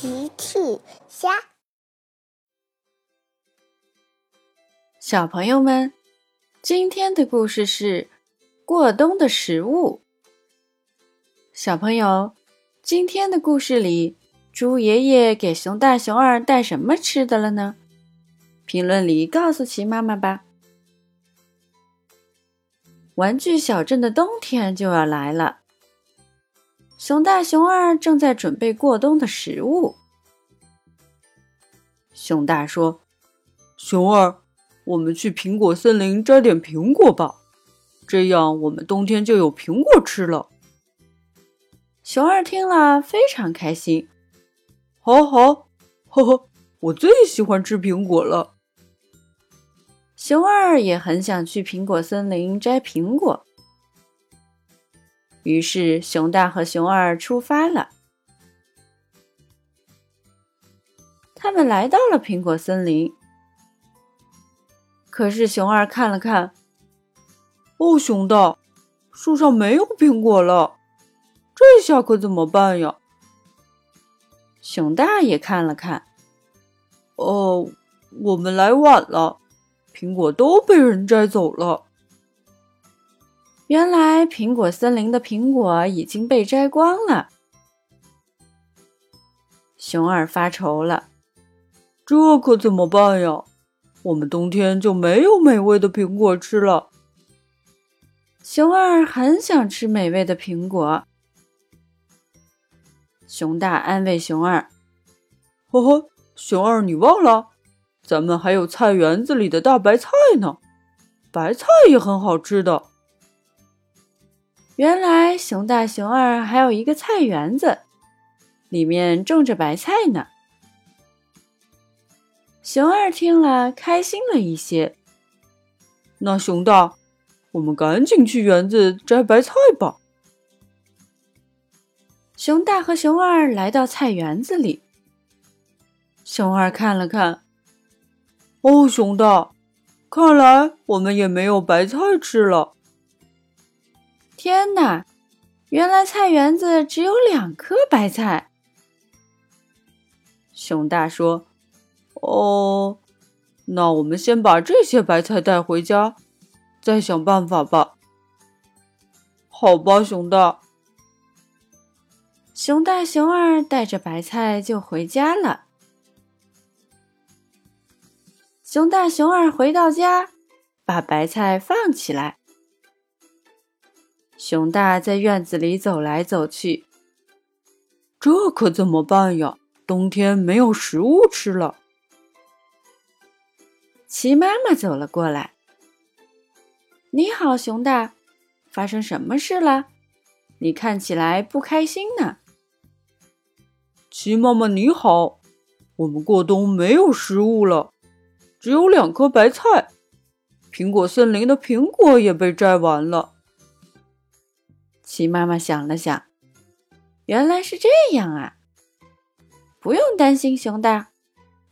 奇趣虾，小朋友们，今天的故事是过冬的食物。小朋友，今天的故事里，猪爷爷给熊大、熊二带什么吃的了呢？评论里告诉奇妈妈吧。玩具小镇的冬天就要来了。熊大、熊二正在准备过冬的食物。熊大说：“熊二，我们去苹果森林摘点苹果吧，这样我们冬天就有苹果吃了。”熊二听了非常开心。好好，呵呵，我最喜欢吃苹果了。熊二也很想去苹果森林摘苹果。于是，熊大和熊二出发了。他们来到了苹果森林，可是熊二看了看，哦，熊大，树上没有苹果了，这下可怎么办呀？熊大也看了看，哦，我们来晚了，苹果都被人摘走了。原来苹果森林的苹果已经被摘光了，熊二发愁了，这可怎么办呀？我们冬天就没有美味的苹果吃了。熊二很想吃美味的苹果，熊大安慰熊二：“呵呵，熊二，你忘了，咱们还有菜园子里的大白菜呢，白菜也很好吃的。”原来熊大、熊二还有一个菜园子，里面种着白菜呢。熊二听了，开心了一些。那熊大，我们赶紧去园子摘白菜吧。熊大和熊二来到菜园子里，熊二看了看，哦，熊大，看来我们也没有白菜吃了。天哪！原来菜园子只有两颗白菜。熊大说：“哦，那我们先把这些白菜带回家，再想办法吧。”好吧，熊大。熊大、熊二带着白菜就回家了。熊大、熊二回到家，把白菜放起来。熊大在院子里走来走去，这可怎么办呀？冬天没有食物吃了。齐妈妈走了过来，“你好，熊大，发生什么事了？你看起来不开心呢。”齐妈妈你好，我们过冬没有食物了，只有两颗白菜，苹果森林的苹果也被摘完了。齐妈妈想了想，原来是这样啊！不用担心，熊大，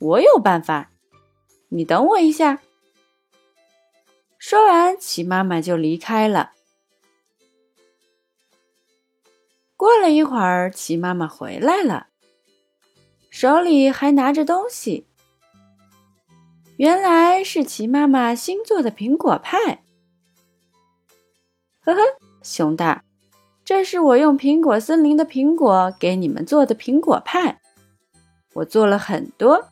我有办法。你等我一下。说完，齐妈妈就离开了。过了一会儿，齐妈妈回来了，手里还拿着东西。原来是齐妈妈新做的苹果派。呵呵，熊大。这是我用苹果森林的苹果给你们做的苹果派，我做了很多，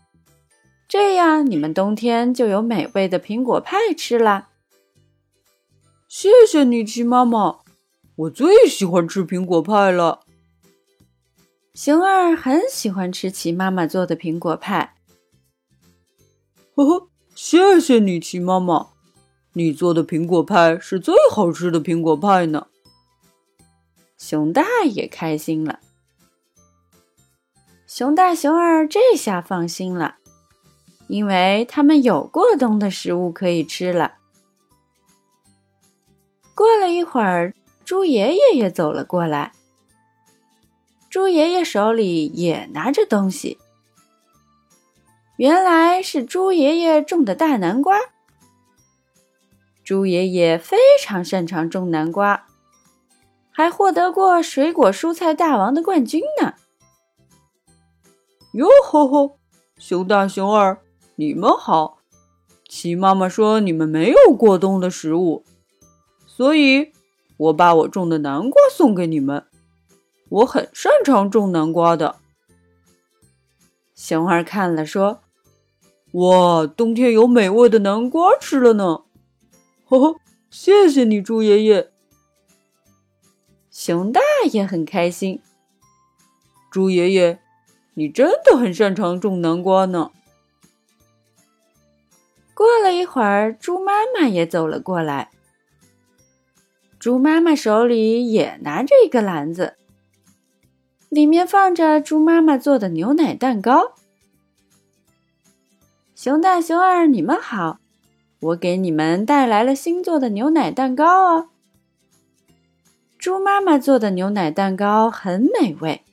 这样你们冬天就有美味的苹果派吃啦。谢谢你，鸡妈妈，我最喜欢吃苹果派了。熊二很喜欢吃齐妈妈做的苹果派。呵呵，谢谢你，齐妈妈，你做的苹果派是最好吃的苹果派呢。熊大也开心了，熊大、熊二这下放心了，因为他们有过冬的食物可以吃了。过了一会儿，猪爷爷也走了过来，猪爷爷手里也拿着东西，原来是猪爷爷种的大南瓜。猪爷爷非常擅长种南瓜。还获得过水果蔬菜大王的冠军呢。哟吼吼，熊大熊二，你们好！齐妈妈说你们没有过冬的食物，所以我把我种的南瓜送给你们。我很擅长种南瓜的。熊二看了说：“哇，冬天有美味的南瓜吃了呢！” 呵呵，谢谢你，猪爷爷。熊大也很开心。猪爷爷，你真的很擅长种南瓜呢。过了一会儿，猪妈妈也走了过来。猪妈妈手里也拿着一个篮子，里面放着猪妈妈做的牛奶蛋糕。熊大、熊二，你们好，我给你们带来了新做的牛奶蛋糕哦。猪妈妈做的牛奶蛋糕很美味。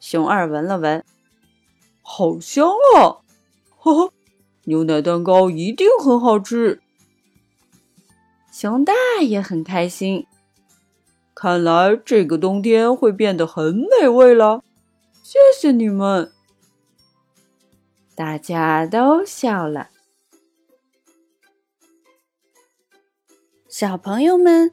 熊二闻了闻，好香啊！呵呵。牛奶蛋糕一定很好吃。熊大也很开心，看来这个冬天会变得很美味了。谢谢你们，大家都笑了。小朋友们